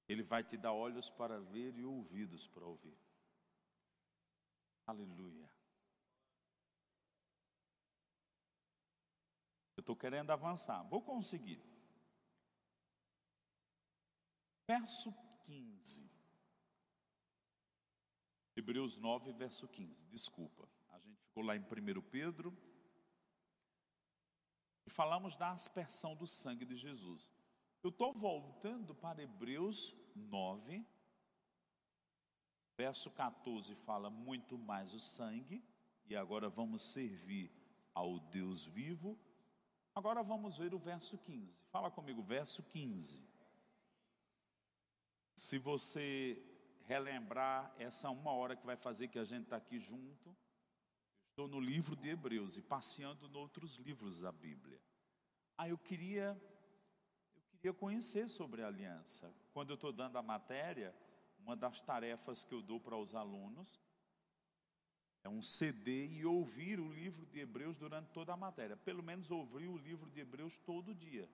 Ele vai te dar olhos para ver e ouvidos para ouvir. Aleluia. Eu estou querendo avançar, vou conseguir. Verso 15. Hebreus 9, verso 15. Desculpa, a gente ficou lá em 1 Pedro. E falamos da aspersão do sangue de Jesus. Eu estou voltando para Hebreus 9, verso 14 fala muito mais o sangue, e agora vamos servir ao Deus vivo Agora vamos ver o verso 15. Fala comigo, verso 15. Se você relembrar essa uma hora que vai fazer que a gente está aqui junto, estou no livro de Hebreus e passeando em outros livros da Bíblia. Ah, eu queria, eu queria conhecer sobre a aliança. Quando eu estou dando a matéria, uma das tarefas que eu dou para os alunos é um CD e ouvir o livro de Hebreus durante toda a matéria. Pelo menos ouvir o livro de Hebreus todo dia.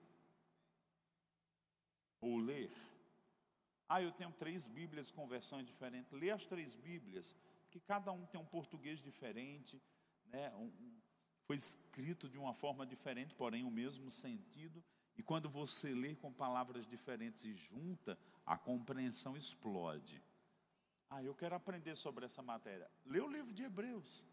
Ou ler. Ah, eu tenho três Bíblias com versões diferentes. Lê as três Bíblias, que cada um tem um português diferente, né? Um, foi escrito de uma forma diferente, porém o mesmo sentido. E quando você lê com palavras diferentes e junta, a compreensão explode. Ah, eu quero aprender sobre essa matéria. Lê o livro de Hebreus.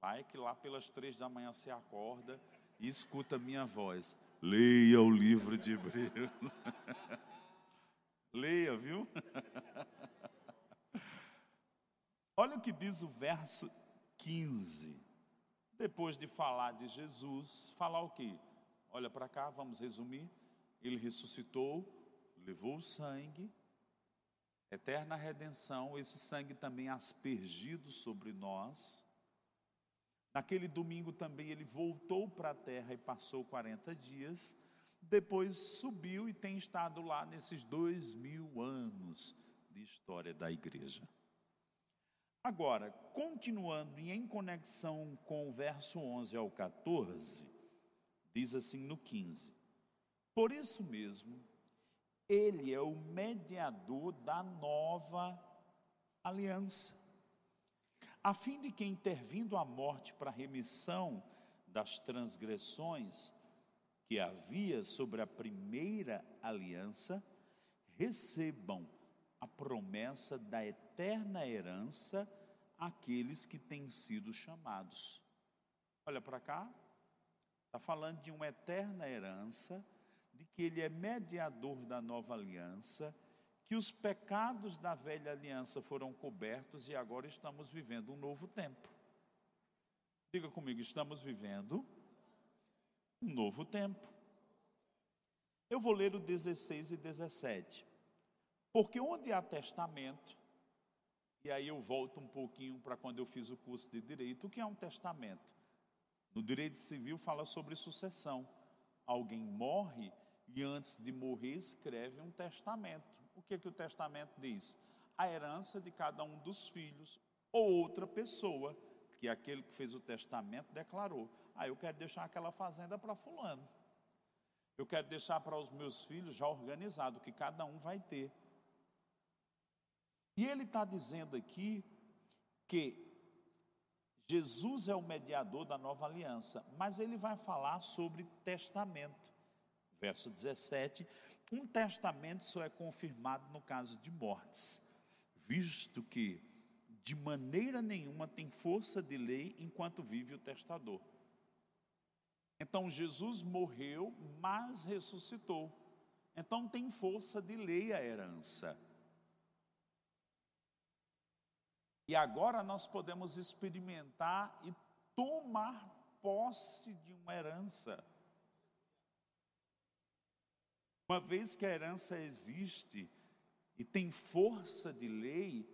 Vai que lá pelas três da manhã você acorda e escuta a minha voz. Leia o livro de Hebreus. (laughs) Leia, viu? (laughs) Olha o que diz o verso 15. Depois de falar de Jesus, falar o quê? Olha para cá, vamos resumir. Ele ressuscitou, levou o sangue, eterna redenção, esse sangue também aspergido sobre nós, Naquele domingo também ele voltou para a terra e passou 40 dias. Depois subiu e tem estado lá nesses dois mil anos de história da igreja. Agora, continuando e em conexão com o verso 11 ao 14, diz assim no 15: Por isso mesmo, ele é o mediador da nova aliança, a fim de que, intervindo a morte para a remissão das transgressões que havia sobre a primeira aliança, recebam a promessa da eterna herança àqueles que têm sido chamados. Olha para cá, está falando de uma eterna herança, de que ele é mediador da nova aliança, que os pecados da velha aliança foram cobertos e agora estamos vivendo um novo tempo. Diga comigo, estamos vivendo um novo tempo. Eu vou ler o 16 e 17. Porque onde há testamento, e aí eu volto um pouquinho para quando eu fiz o curso de direito, o que é um testamento? No direito civil fala sobre sucessão. Alguém morre e antes de morrer escreve um testamento. O que é que o testamento diz? A herança de cada um dos filhos ou outra pessoa que aquele que fez o testamento declarou: "Ah, eu quero deixar aquela fazenda para fulano. Eu quero deixar para os meus filhos já organizado que cada um vai ter. E ele está dizendo aqui que Jesus é o mediador da nova aliança, mas ele vai falar sobre testamento. Verso 17: um testamento só é confirmado no caso de mortes, visto que de maneira nenhuma tem força de lei enquanto vive o testador. Então Jesus morreu, mas ressuscitou. Então tem força de lei a herança. E agora nós podemos experimentar e tomar posse de uma herança. Uma vez que a herança existe e tem força de lei,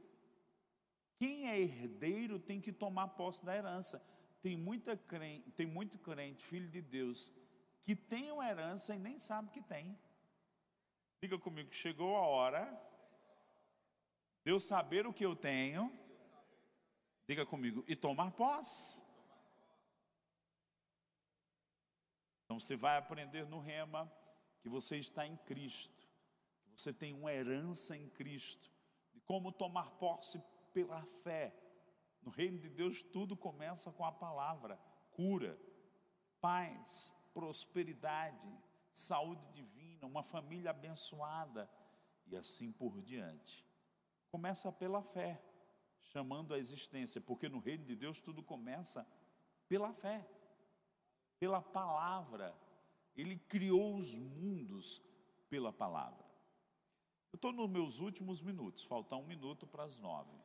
quem é herdeiro tem que tomar posse da herança. Tem, muita crente, tem muito crente, filho de Deus, que tem uma herança e nem sabe que tem. Diga comigo, chegou a hora de eu saber o que eu tenho Diga comigo, e tomar posse. Então você vai aprender no rema que você está em Cristo, que você tem uma herança em Cristo, de como tomar posse pela fé. No reino de Deus tudo começa com a palavra: cura, paz, prosperidade, saúde divina, uma família abençoada e assim por diante. Começa pela fé chamando a existência, porque no reino de Deus tudo começa pela fé, pela palavra. Ele criou os mundos pela palavra. Eu estou nos meus últimos minutos, falta um minuto para as nove.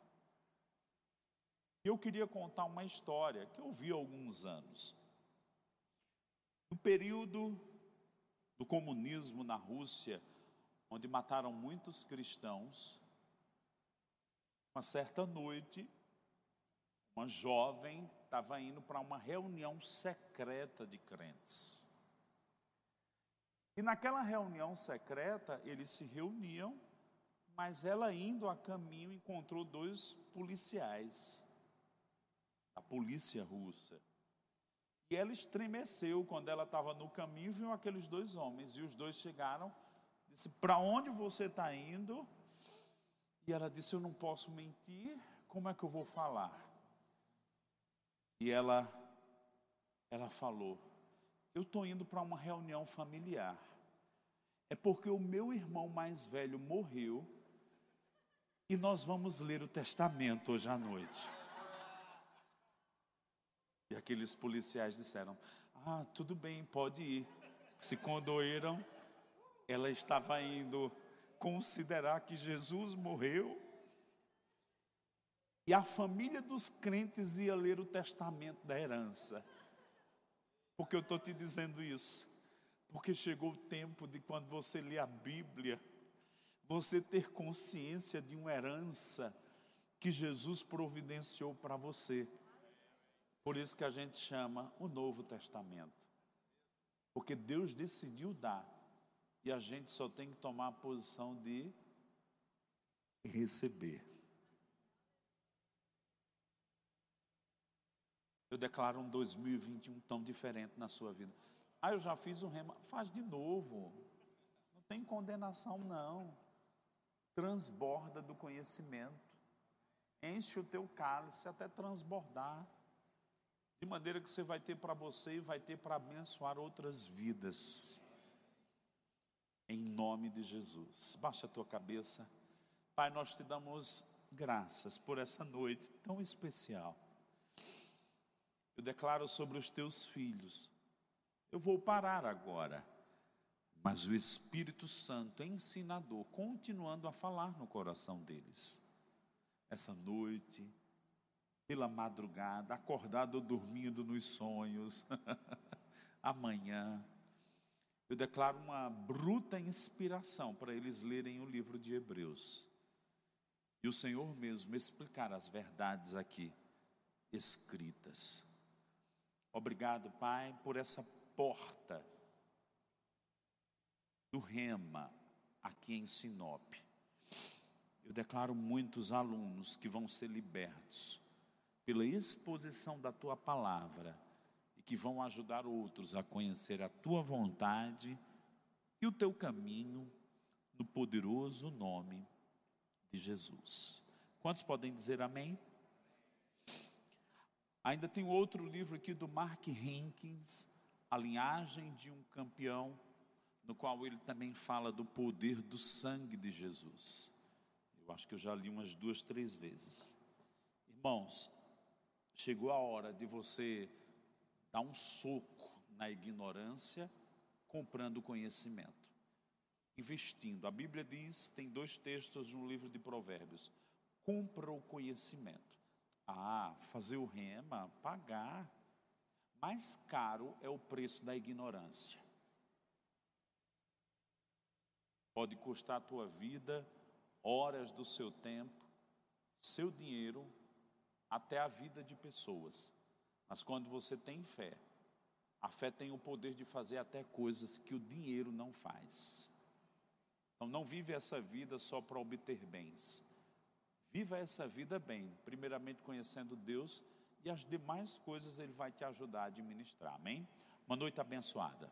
Eu queria contar uma história que eu vi há alguns anos. No período do comunismo na Rússia, onde mataram muitos cristãos, uma certa noite, uma jovem estava indo para uma reunião secreta de crentes. E naquela reunião secreta, eles se reuniam, mas ela indo a caminho encontrou dois policiais, a polícia russa. E ela estremeceu quando ela estava no caminho, viu aqueles dois homens, e os dois chegaram, disse: Para onde você está indo? E ela disse: Eu não posso mentir, como é que eu vou falar? E ela, ela falou: Eu estou indo para uma reunião familiar. É porque o meu irmão mais velho morreu e nós vamos ler o testamento hoje à noite. E aqueles policiais disseram: Ah, tudo bem, pode ir. Se condoeram, ela estava indo considerar que Jesus morreu e a família dos crentes ia ler o testamento da herança. Porque eu estou te dizendo isso? Porque chegou o tempo de quando você lê a Bíblia, você ter consciência de uma herança que Jesus providenciou para você. Por isso que a gente chama o Novo Testamento. Porque Deus decidiu dar. E a gente só tem que tomar a posição de receber. Eu declaro um 2021 tão diferente na sua vida. Ah, eu já fiz o rema. Faz de novo. Não tem condenação, não. Transborda do conhecimento. Enche o teu cálice até transbordar. De maneira que você vai ter para você e vai ter para abençoar outras vidas. Em nome de Jesus. Baixa a tua cabeça. Pai, nós te damos graças por essa noite tão especial. Eu declaro sobre os teus filhos. Eu vou parar agora. Mas o Espírito Santo, ensinador, continuando a falar no coração deles. Essa noite, pela madrugada, acordado ou dormindo nos sonhos, (laughs) amanhã, eu declaro uma bruta inspiração para eles lerem o livro de Hebreus. E o Senhor mesmo explicar as verdades aqui escritas. Obrigado, Pai, por essa porta do Rema aqui em Sinop. Eu declaro muitos alunos que vão ser libertos pela exposição da tua palavra e que vão ajudar outros a conhecer a tua vontade e o teu caminho no poderoso nome de Jesus. Quantos podem dizer amém? Ainda tem outro livro aqui do Mark Hinkins, A Linhagem de um Campeão, no qual ele também fala do poder do sangue de Jesus. Eu acho que eu já li umas duas, três vezes. Irmãos, chegou a hora de você dar um soco na ignorância, comprando conhecimento, investindo. A Bíblia diz, tem dois textos no livro de Provérbios: compra o conhecimento. Ah, fazer o rema, pagar. Mais caro é o preço da ignorância. Pode custar a tua vida, horas do seu tempo, seu dinheiro, até a vida de pessoas. Mas quando você tem fé, a fé tem o poder de fazer até coisas que o dinheiro não faz. Então não vive essa vida só para obter bens. Viva essa vida bem, primeiramente conhecendo Deus e as demais coisas Ele vai te ajudar a administrar. Amém? Uma noite abençoada.